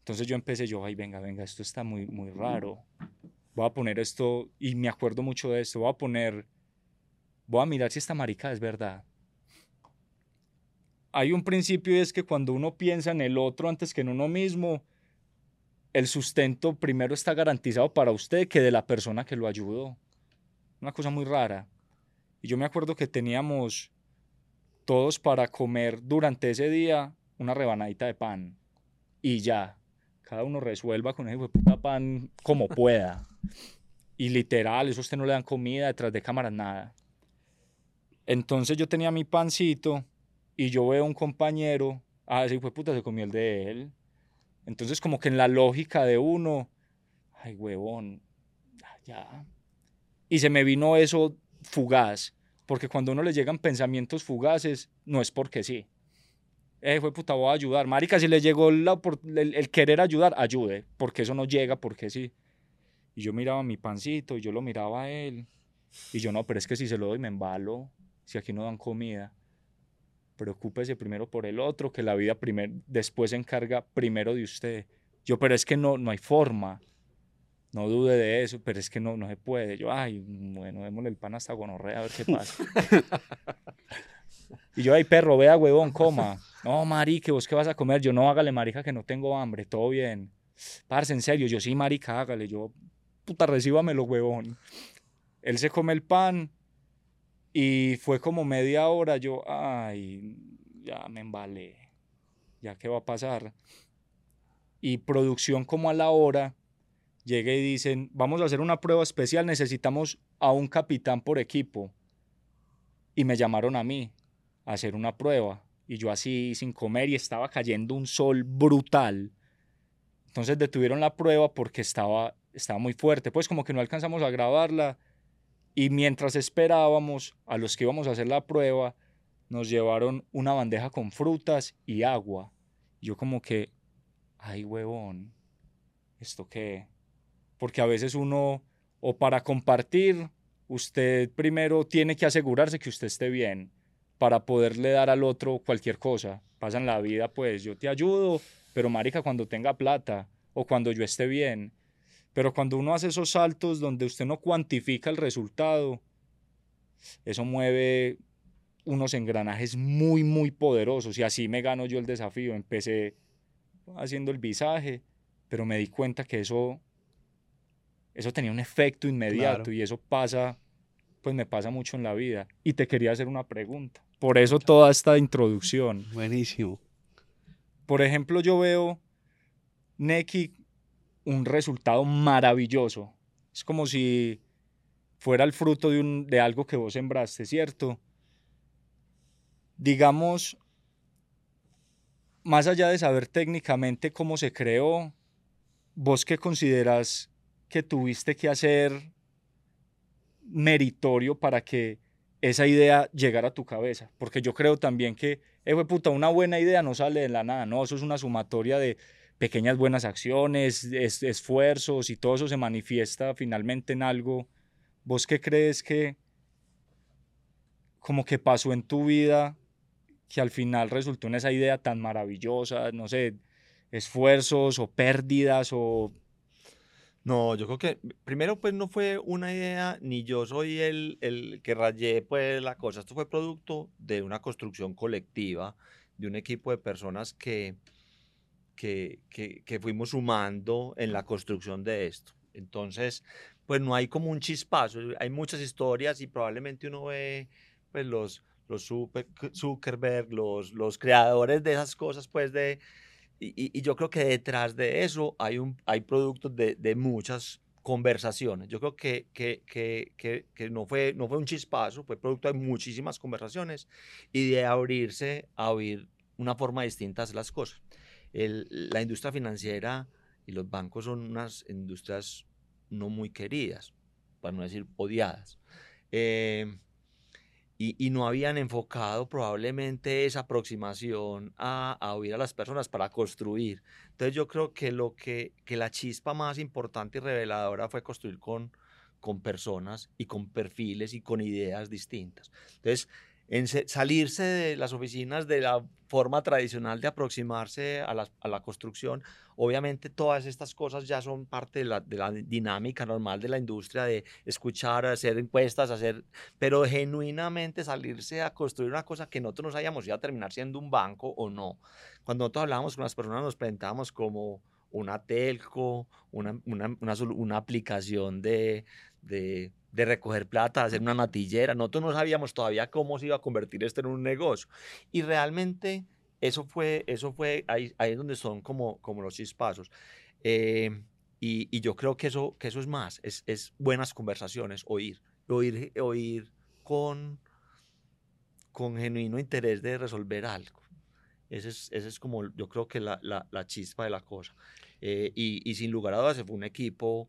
[SPEAKER 1] Entonces yo empecé, yo, ay, venga, venga, esto está muy, muy raro. Voy a poner esto, y me acuerdo mucho de esto, voy a poner, voy a mirar si esta marica es verdad. Hay un principio y es que cuando uno piensa en el otro antes que en uno mismo, el sustento primero está garantizado para usted que de la persona que lo ayudó. Una cosa muy rara. Y yo me acuerdo que teníamos todos para comer durante ese día una rebanadita de pan. Y ya cada uno resuelva con ese puta pan como pueda. Y literal, eso a usted no le dan comida detrás de cámaras, nada. Entonces yo tenía mi pancito y yo veo a un compañero, ah, ese fue puta se comió el de él. Entonces como que en la lógica de uno, ay huevón, ya. Y se me vino eso fugaz, porque cuando a uno le llegan pensamientos fugaces, no es porque sí eh, fue puta, voy a ayudar. Marica, si le llegó el, querer ayudar, ayude, porque eso no llega, porque sí. Y yo miraba mi pancito y yo lo miraba a él. Y yo, no, pero es que si se lo doy me embalo, si aquí no dan comida. Preocúpese primero por el otro, que la vida primero, después se encarga primero de usted. Yo, pero es que no, no hay forma. No dude de eso, pero es que no, no se puede. Yo, ay, bueno, démosle el pan hasta gonorrea a ver qué pasa. Y yo, ay, perro, vea, huevón, coma. No, marica, ¿vos qué vas a comer? Yo, no, hágale, marica, que no tengo hambre, todo bien. Parce, en serio, yo sí, marica, hágale. Yo, puta, recíbamelo, huevón. Él se come el pan y fue como media hora. Yo, ay, ya me embalé. ¿Ya qué va a pasar? Y producción como a la hora, llega y dicen, vamos a hacer una prueba especial, necesitamos a un capitán por equipo. Y me llamaron a mí hacer una prueba. Y yo así sin comer y estaba cayendo un sol brutal. Entonces detuvieron la prueba porque estaba, estaba muy fuerte. Pues como que no alcanzamos a grabarla. Y mientras esperábamos a los que íbamos a hacer la prueba, nos llevaron una bandeja con frutas y agua. Yo como que, ay huevón, ¿esto qué? Porque a veces uno, o para compartir, usted primero tiene que asegurarse que usted esté bien para poderle dar al otro cualquier cosa. Pasan la vida, pues yo te ayudo, pero marica, cuando tenga plata o cuando yo esté bien. Pero cuando uno hace esos saltos donde usted no cuantifica el resultado, eso mueve unos engranajes muy, muy poderosos. Y así me gano yo el desafío. Empecé haciendo el visaje, pero me di cuenta que eso, eso tenía un efecto inmediato y eso pasa, pues me pasa mucho en la vida. Y te quería hacer una pregunta. Por eso toda esta introducción.
[SPEAKER 3] Buenísimo.
[SPEAKER 1] Por ejemplo, yo veo Neki un resultado maravilloso. Es como si fuera el fruto de, un, de algo que vos sembraste, ¿cierto? Digamos, más allá de saber técnicamente cómo se creó, vos qué consideras que tuviste que hacer meritorio para que esa idea llegar a tu cabeza. Porque yo creo también que, eh, puta, una buena idea no sale de la nada, no, eso es una sumatoria de pequeñas buenas acciones, esfuerzos y todo eso se manifiesta finalmente en algo. ¿Vos qué crees que como que pasó en tu vida que al final resultó en esa idea tan maravillosa, no sé, esfuerzos o pérdidas o...
[SPEAKER 2] No, yo creo que primero pues no fue una idea, ni yo soy el, el que rayé pues la cosa, esto fue producto de una construcción colectiva, de un equipo de personas que, que, que, que fuimos sumando en la construcción de esto. Entonces, pues no hay como un chispazo, hay muchas historias y probablemente uno ve pues los, los Zuckerberg, los, los creadores de esas cosas, pues de... Y, y, yo creo que detrás de eso hay, un, hay productos de, de muchas conversaciones. Yo creo que, que, que, que, no, fue, no fue un chispazo, fue producto de muchísimas conversaciones y de abrirse a oír una forma distinta de las cosas. El, la industria financiera y los bancos son unas industrias no muy queridas, para no decir odiadas. Eh, y, no habían enfocado probablemente esa aproximación a, a, oír a las personas para construir. Entonces yo creo que lo que, que la chispa más importante y reveladora fue construir con, con personas y con perfiles y con ideas distintas. Entonces salirse de las oficinas de la forma tradicional de aproximarse a la, construcción. Obviamente todas estas cosas ya son parte de la, de la, dinámica normal de la industria, de escuchar, hacer encuestas, hacer, pero genuinamente salirse a construir una cosa que nosotros no sabíamos si iba a terminar siendo un banco o no. Cuando nosotros hablábamos con las personas nos presentábamos como una telco, una, una, una, una aplicación de, de de recoger plata, hacer una natillera. Nosotros no sabíamos todavía cómo se iba a convertir esto en un negocio. Y realmente eso fue, eso fue ahí, ahí es donde son como, como los chispazos. Eh, y, y, yo creo que eso, que eso es más, es, es buenas conversaciones, oír, oír, oír con, con genuino interés de resolver algo. Ese es, ese es como, yo creo que la, la, la chispa de la cosa. Eh, y, y, sin lugar a dudas, fue un equipo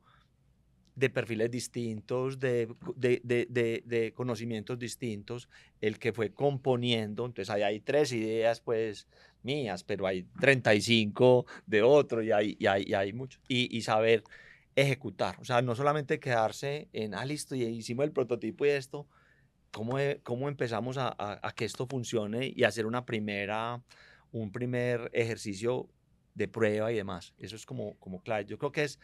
[SPEAKER 2] de perfiles distintos, de, de, de, de, conocimientos distintos, el que fue componiendo, entonces ahí hay tres ideas pues mías, pero hay 35 de otro y hay, y hay, y hay mucho. Y, y, saber ejecutar, o sea, no solamente quedarse en, ah, listo, y hicimos el prototipo y esto, ¿cómo, e, cómo empezamos a, a, a que esto funcione y hacer una primera, un primer ejercicio de prueba y demás? Eso es como, como clave. Yo creo que es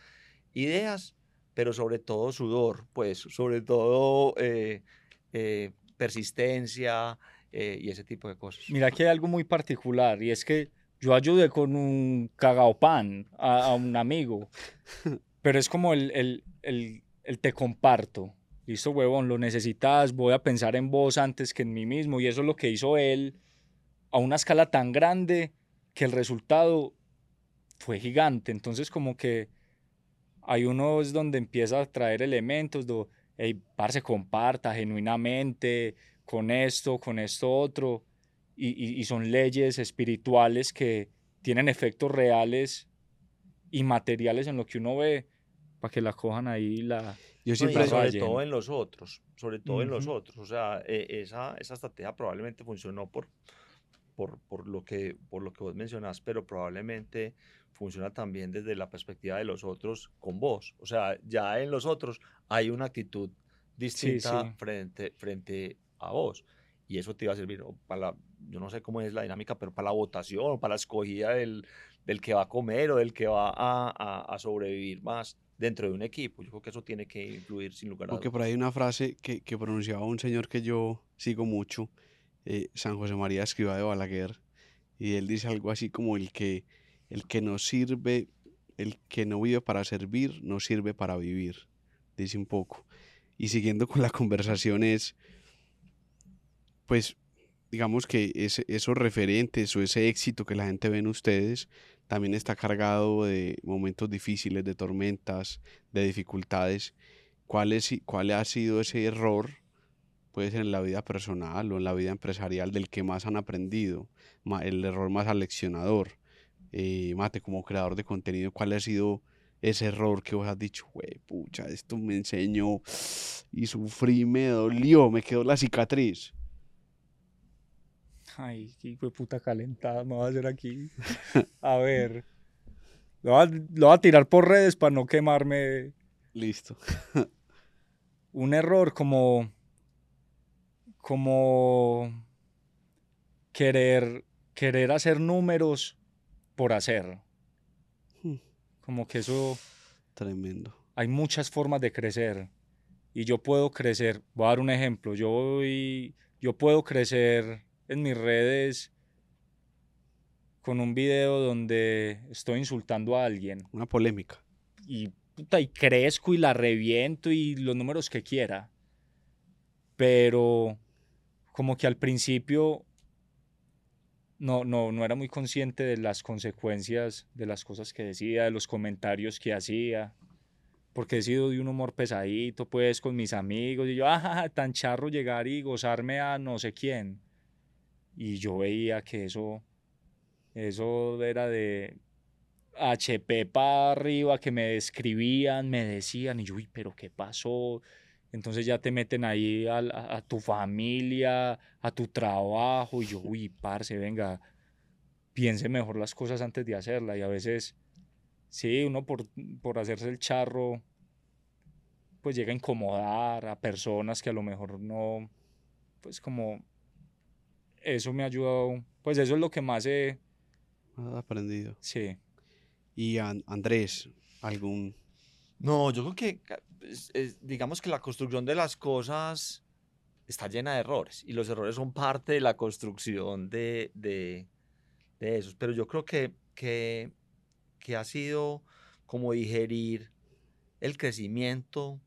[SPEAKER 2] ideas, pero sobre todo sudor, pues sobre todo eh, eh, persistencia eh, y ese tipo de cosas.
[SPEAKER 1] Mira que hay algo muy particular y es que yo ayudé con un cagao pan a, un amigo, pero es como el, el, el, el te comparto. Listo, huevón, lo necesitas, voy a pensar en vos antes que en mí mismo. Y eso es lo que hizo él a una escala tan grande que el resultado fue gigante. Entonces, como que hay unos donde empieza a traer elementos, de, hey, parce, comparta genuinamente con esto, con esto otro, y, y, son leyes espirituales que tienen efectos reales y materiales en lo que uno ve, para que la cojan ahí la...
[SPEAKER 2] Yo siempre... sobre todo en los otros, sobre todo en los otros, o sea, e, esa, esa estrategia probablemente funcionó por, por, por, lo que, por lo que vos mencionás, pero probablemente funciona también desde la perspectiva de los otros con vos. O sea, ya en los otros hay una actitud distinta Frente, frente a vos. Y eso te iba a servir para la, yo no sé cómo es la dinámica, pero para la votación para la escogida del, del que va a comer o del que va a, a, sobrevivir más dentro de un equipo. Yo creo que eso tiene que influir sin lugar a dudas.
[SPEAKER 3] Porque por ahí hay una frase que, que pronunciaba un señor que yo sigo mucho, eh, San José María Escriba de Balaguer, y él dice algo así como el que el que no sirve, el que no vive para servir, no sirve para vivir, dice un poco. Y siguiendo con la conversación es, pues, digamos que ese, esos referentes o ese éxito que la gente ve en ustedes también está cargado de momentos difíciles, de tormentas, de dificultades. ¿Cuál, es, cuál ha sido ese error? Puede ser en la vida personal o en la vida empresarial del que más han aprendido, el error más aleccionador eh, Mate, como creador de contenido, ¿cuál ha sido ese error que vos has dicho, güey, pucha, esto me enseñó y sufrí, me dolió, me quedó la cicatriz?
[SPEAKER 1] Ay, qué puta calentada me va a hacer aquí. A ver. Lo voy, a, tirar por redes para no quemarme.
[SPEAKER 3] Listo.
[SPEAKER 1] un error como. Como. querer. querer hacer números por hacer. Hmm. Como que eso.
[SPEAKER 3] Tremendo.
[SPEAKER 1] Hay muchas formas de crecer. Y yo puedo crecer. Voy a dar un ejemplo. Yo voy. Yo puedo crecer en mis redes con un video donde estoy insultando a alguien.
[SPEAKER 3] Una polémica.
[SPEAKER 1] Y, y crezco y la reviento y los números que quiera. Pero como que al principio no, no, no era muy consciente de las consecuencias de las cosas que decía, de los comentarios que hacía. Porque he sido de un humor pesadito, pues, con mis amigos. Y yo, ah, tan charro llegar y gozarme a no sé quién. Y yo veía que eso eso era de HP para arriba, que me escribían, me decían, y yo, uy, pero ¿qué pasó? Entonces ya te meten ahí a, tu familia, a tu trabajo, y yo, uy, parce, venga, piense mejor las cosas antes de hacerla. Y a veces, sí, uno por, por hacerse el charro, pues llega a incomodar a personas que a lo mejor no, pues como, eso me ha ayudado, pues eso es lo que más he
[SPEAKER 3] Has aprendido.
[SPEAKER 1] Sí.
[SPEAKER 3] Y Andrés, algún...
[SPEAKER 2] No, yo creo que, digamos que la construcción de las cosas está llena de errores y los errores son parte de la construcción de, de, esos. Pero yo creo que, que, que ha sido como digerir el crecimiento,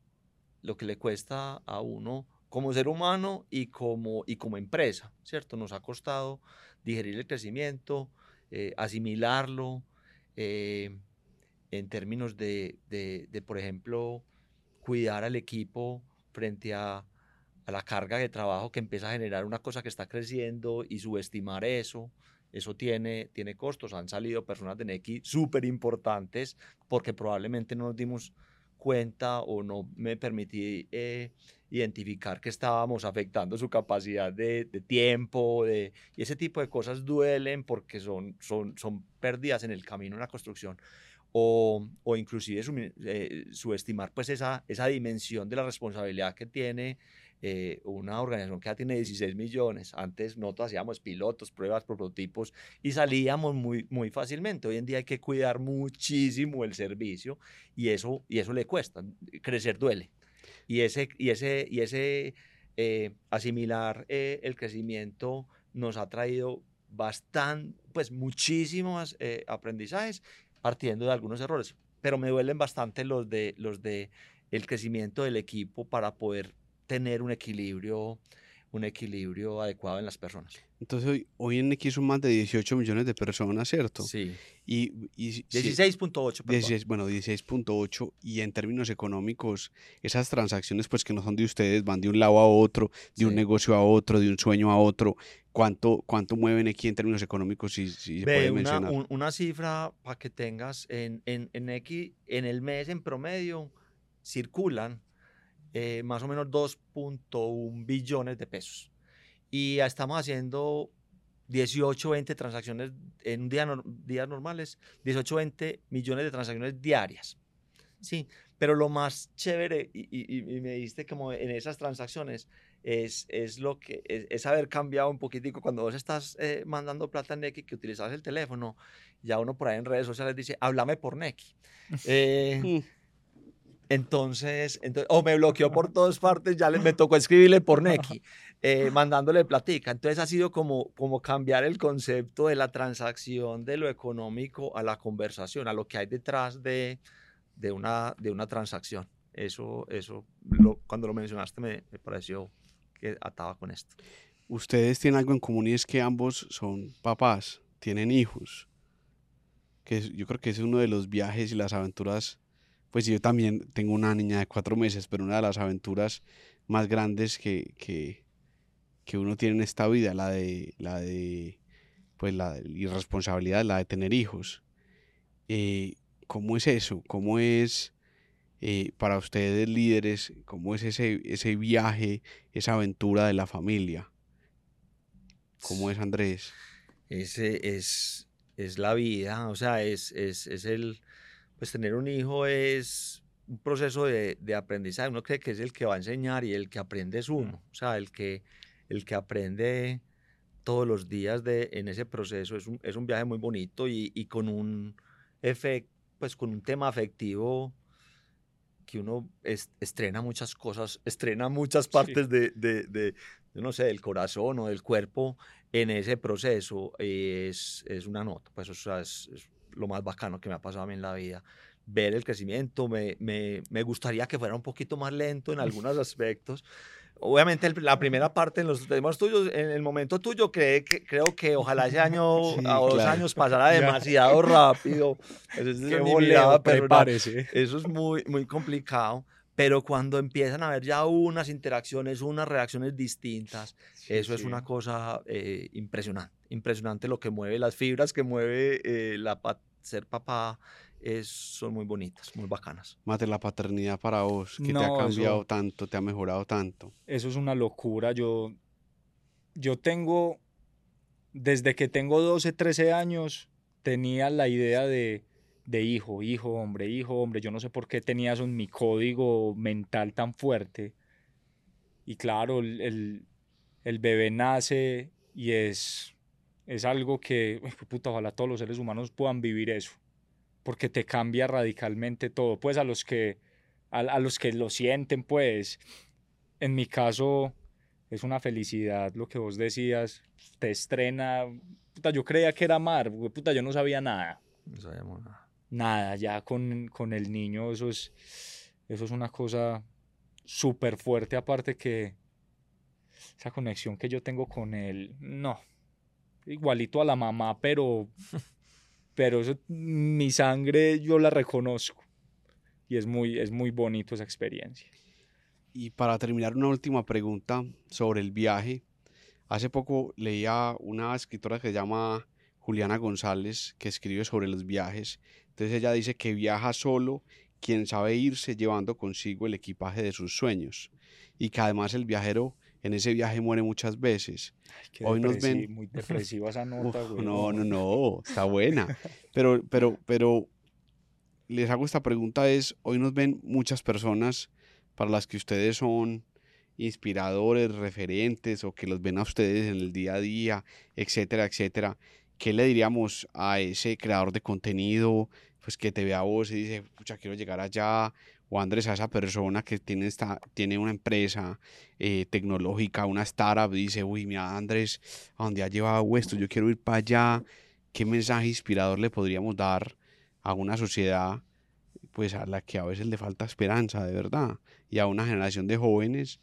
[SPEAKER 2] lo que le cuesta a uno como ser humano y como, y como empresa, ¿cierto? Nos ha costado digerir el crecimiento, eh, asimilarlo eh, en términos de, de, por ejemplo, cuidar al equipo frente a, a, la carga de trabajo que empieza a generar una cosa que está creciendo y subestimar eso. Eso tiene, tiene costos. Han salido personas de Neki súper importantes porque probablemente no nos dimos cuenta o no me permití eh, identificar que estábamos afectando su capacidad de, tiempo, de, y ese tipo de cosas duelen porque son, son, son pérdidas en el camino en la construcción. O, o inclusive eh, subestimar pues esa, esa dimensión de la responsabilidad que tiene eh, una organización que ya tiene 16 millones. Antes nosotros hacíamos pilotos, pruebas, prototipos y salíamos muy, muy fácilmente. Hoy en día hay que cuidar muchísimo el servicio y eso, y eso le cuesta. Crecer duele. Y ese, y ese, y ese eh, asimilar eh, el crecimiento nos ha traído bastante, pues muchísimos eh, aprendizajes partiendo de algunos errores. Pero me duelen bastante los de, los de el crecimiento del equipo para poder tener un equilibrio un equilibrio adecuado en las personas.
[SPEAKER 3] Entonces hoy, hoy en X son más de 18 millones de personas, ¿cierto?
[SPEAKER 2] Sí.
[SPEAKER 3] Y, y
[SPEAKER 2] 16.8.
[SPEAKER 3] bueno, 16.8 y en términos económicos, esas transacciones pues que no son de ustedes, van de un lado a otro, de un negocio a otro, de un sueño a otro. ¿Cuánto, cuánto mueven aquí en términos económicos? Si, si se puede
[SPEAKER 2] una,
[SPEAKER 3] mencionar.
[SPEAKER 2] una cifra para que tengas en, en, en X, en el mes en promedio, circulan eh, más o menos 2.1 billones de pesos. Y estamos haciendo 18, 20 transacciones en un día, días normales, 18, 20 millones de transacciones diarias. Sí, pero lo más chévere, y, me diste como en esas transacciones, es, es lo que es, haber cambiado un poquitico cuando vos estás eh, mandando plata en Neki, que utilizas el teléfono, ya uno por ahí en redes sociales dice, háblame por Neki. Eh, mm. Entonces, o me bloqueó por todas partes, ya me tocó escribirle por Neki, eh, mandándole platica. Entonces ha sido como, como cambiar el concepto de la transacción de lo económico a la conversación, a lo que hay detrás de, de, una, de una transacción. Eso, eso cuando lo mencionaste me, me pareció que ataba con esto.
[SPEAKER 3] Ustedes tienen algo en común y es que ambos son papás, tienen hijos. Que yo creo que es uno de los viajes y las aventuras pues yo también tengo una niña de cuatro meses, pero una de las aventuras más grandes que, que, que uno tiene en esta vida, la de, la de, pues la irresponsabilidad, la de tener hijos. Eh, ¿Cómo es eso? ¿Cómo es eh, para ustedes líderes, cómo es ese, ese viaje, esa aventura de la familia? ¿Cómo es Andrés?
[SPEAKER 2] Ese es, es la vida, o sea, es, es, el, pues tener un hijo es un proceso de, de, aprendizaje, uno cree que es el que va a enseñar y el que aprende es uno, o sea, el que, el que aprende todos los días de, en ese proceso es un, es un viaje muy bonito y, y con un efecto, pues con un tema afectivo que uno estrena muchas cosas, estrena muchas partes de, de, de, no sé, del corazón o del cuerpo en ese proceso, es, es una nota, pues eso es, lo más bacano que me ha pasado a mí en la vida. Ver el crecimiento, me, me, me gustaría que fuera un poquito más lento en algunos aspectos, Obviamente la primera parte en los temas tuyos, en el momento tuyo, que, creo que ojalá ese año o dos años pasara demasiado rápido. Eso es, eso es muy, muy complicado. Pero cuando empiezan a haber ya unas interacciones, unas reacciones distintas, eso es una cosa eh, impresionante. Impresionante lo que mueve, las fibras que mueve eh, la, ser papá es, son muy bonitas, muy bacanas.
[SPEAKER 3] Mate, la paternidad para vos, que te ha cambiado tanto, te ha mejorado tanto.
[SPEAKER 1] Eso es una locura. Yo, yo tengo, desde que tengo 12, 13 años, tenía la idea de, de hijo, hijo, hombre, hijo, hombre. Yo no sé por qué tenía eso en mi código mental tan fuerte. Y claro, el, el, bebé nace y es, es algo que, puta, ojalá todos los seres humanos puedan vivir eso porque te cambia radicalmente todo. Pues a los que, a, los que lo sienten, pues, en mi caso es una felicidad lo que vos decías, te estrena, puta, yo creía que era mar, puta, yo no sabía nada.
[SPEAKER 2] No sabíamos nada.
[SPEAKER 1] Nada, ya con, con el niño eso es, eso es una cosa súper fuerte, aparte que esa conexión que yo tengo con él, no, igualito a la mamá, pero pero eso, mi sangre yo la reconozco y es muy, es muy bonito esa experiencia.
[SPEAKER 3] Y para terminar, una última pregunta sobre el viaje. Hace poco leía una escritora que se llama Juliana González, que escribe sobre los viajes. Entonces ella dice que viaja solo quien sabe irse llevando consigo el equipaje de sus sueños y que además el viajero en ese viaje muere muchas veces.
[SPEAKER 1] Hoy nos ven muy depresiva esa nota, güey.
[SPEAKER 3] No, no, no, está buena. Pero pero pero les hago esta pregunta es, hoy nos ven muchas personas para las que ustedes son inspiradores, referentes o que los ven a ustedes en el día a día, etcétera, etcétera. ¿Qué le diríamos a ese creador de contenido, pues que te ve a vos y dice, pucha, quiero llegar allá, o Andrés a esa persona que tiene, esta, tiene una empresa eh, tecnológica, una startup, dice, uy, mira Andrés, ¿a dónde ha llevado esto? Yo quiero ir para allá. ¿Qué mensaje inspirador le podríamos dar a una sociedad pues a la que a veces le falta esperanza, de verdad? Y a una generación de jóvenes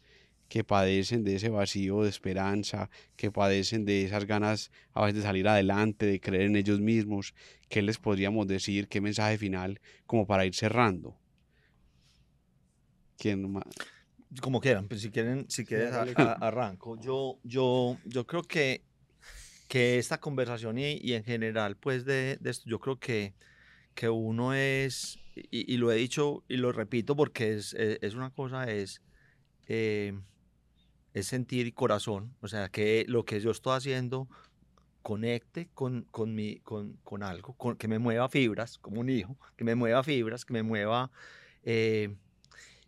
[SPEAKER 3] que padecen de ese vacío de esperanza, que padecen de esas ganas a veces de salir adelante, de creer en ellos mismos. ¿Qué les podríamos decir? ¿Qué mensaje final como para ir cerrando? ¿Quién
[SPEAKER 2] Como quieran, pues si quieren, si quieren arranco. Yo, yo, yo creo que, que esta conversación y, en general, pues de, de, esto, yo creo que, que uno es, y, lo he dicho y lo repito porque es, e, es, una cosa, es, eh, es sentir corazón, o sea, que lo que yo estoy haciendo conecte con, con, mi, con, con algo, que me mueva fibras, como un hijo, que me mueva fibras, que me mueva... Eh,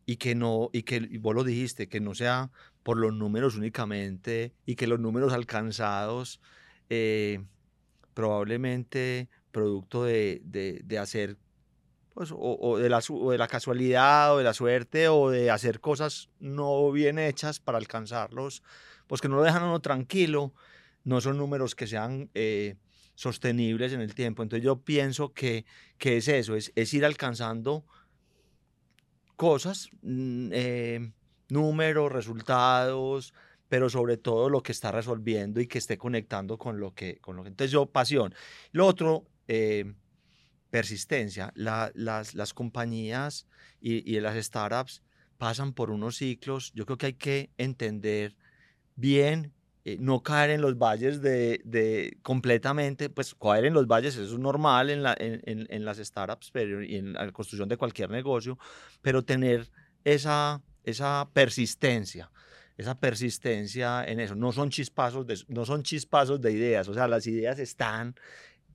[SPEAKER 2] y que no, y que vos lo dijiste, que no sea por los números únicamente y que los números alcanzados eh, probablemente producto de, de, hacer pues, o, de la, de la casualidad o de la suerte o de hacer cosas no bien hechas para alcanzarlos, pues que no lo dejan a uno tranquilo, no son números que sean eh, sostenibles en el tiempo. Entonces yo pienso que, que es eso, es, es ir alcanzando cosas, mm, eh, números, resultados, pero sobre todo lo que está resolviendo y que esté conectando con lo que... Con lo que entonces yo, pasión. Lo otro, eh, persistencia. las, las, compañías y, y las startups pasan por unos ciclos. Yo creo que hay que entender bien eh, no caer en los valles de, de, completamente, pues caer en los valles eso es normal en, la, en, en, las startups pero, y en la construcción de cualquier negocio, pero tener esa, esa persistencia, esa persistencia en eso. No son chispazos de, no son chispazos de ideas, o sea, las ideas están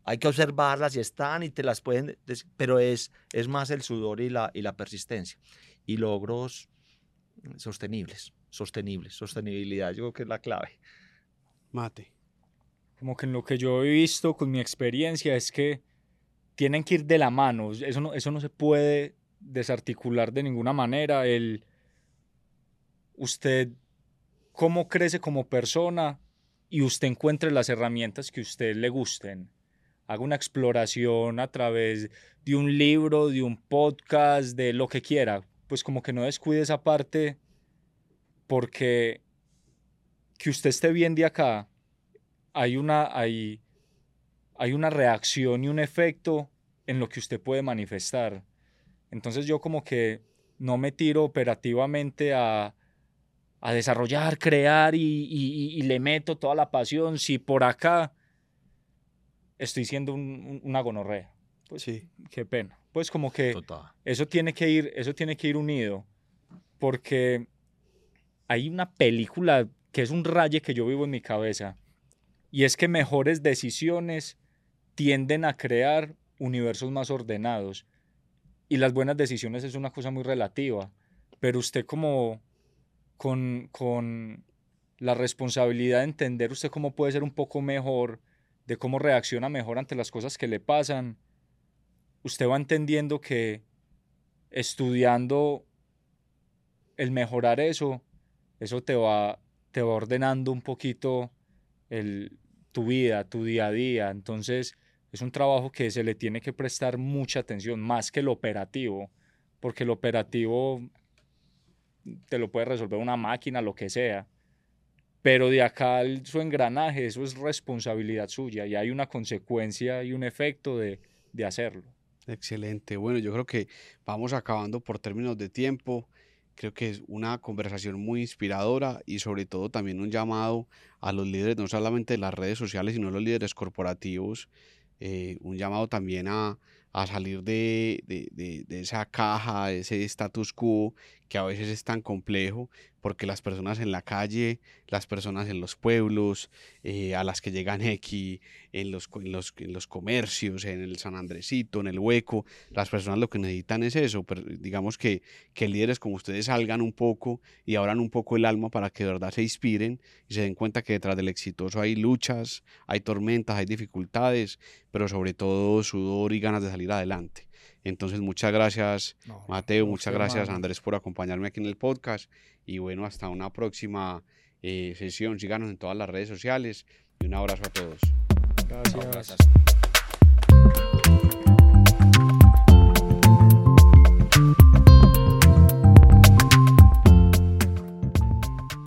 [SPEAKER 2] hay que observarlas y están y te las pueden, pero es, es más el sudor y la, y la persistencia. Y logros sostenibles, sostenibles, sostenibilidad, yo creo que es la clave.
[SPEAKER 3] Mate.
[SPEAKER 1] Como que en lo que yo he visto con mi experiencia es que tienen que ir de la mano, eso no, eso no se puede desarticular de ninguna manera. El, usted, cómo crece como persona y usted encuentre las herramientas que a usted le gusten. Haga una exploración a través de un libro, de un podcast, de lo que quiera. Pues como que no descuide esa parte porque que usted esté bien de acá, hay una, hay, hay una reacción y un efecto en lo que usted puede manifestar. Entonces yo como que no me tiro operativamente a, a desarrollar, crear y, le meto toda la pasión. Si por acá estoy siendo una gonorrea. Pues sí. Qué pena. Pues como que eso tiene que ir, eso tiene que ir unido. Porque hay una película que es un raye que yo vivo en mi cabeza. Y es que mejores decisiones tienden a crear universos más ordenados. Y las buenas decisiones es una cosa muy relativa. Pero usted como con, con la responsabilidad de entender usted cómo puede ser un poco mejor, de cómo reacciona mejor ante las cosas que le pasan, usted va entendiendo que estudiando el mejorar eso, eso te va, te va ordenando un poquito el, tu vida, tu día a día. Entonces, es un trabajo que se le tiene que prestar mucha atención, más que el operativo, porque el operativo te lo puede resolver una máquina, lo que sea. Pero de acá su engranaje, eso es responsabilidad suya y hay una consecuencia y un efecto de, de hacerlo.
[SPEAKER 3] Excelente. Bueno, yo creo que vamos acabando por términos de tiempo. Creo que es una conversación muy inspiradora y sobre todo también un llamado a los líderes, no solamente de las redes sociales, sino a los líderes corporativos, eh, un llamado también a, a salir de, de, de, esa caja, ese status quo que a veces es tan complejo, porque las personas en la calle, las personas en los pueblos, eh, a las que llegan aquí, en los, en, los, en los comercios, en el San Andresito, en el Hueco, las personas lo que necesitan es eso, pero digamos que, que líderes como ustedes salgan un poco y abran un poco el alma para que de verdad se inspiren y se den cuenta que detrás del exitoso hay luchas, hay tormentas, hay dificultades, pero sobre todo sudor y ganas de salir adelante. Entonces, muchas gracias, Mateo, muchas gracias, Andrés, por acompañarme aquí en el podcast. Y bueno, hasta una próxima eh, sesión. Síganos en todas las redes sociales y un abrazo a todos.
[SPEAKER 1] Gracias.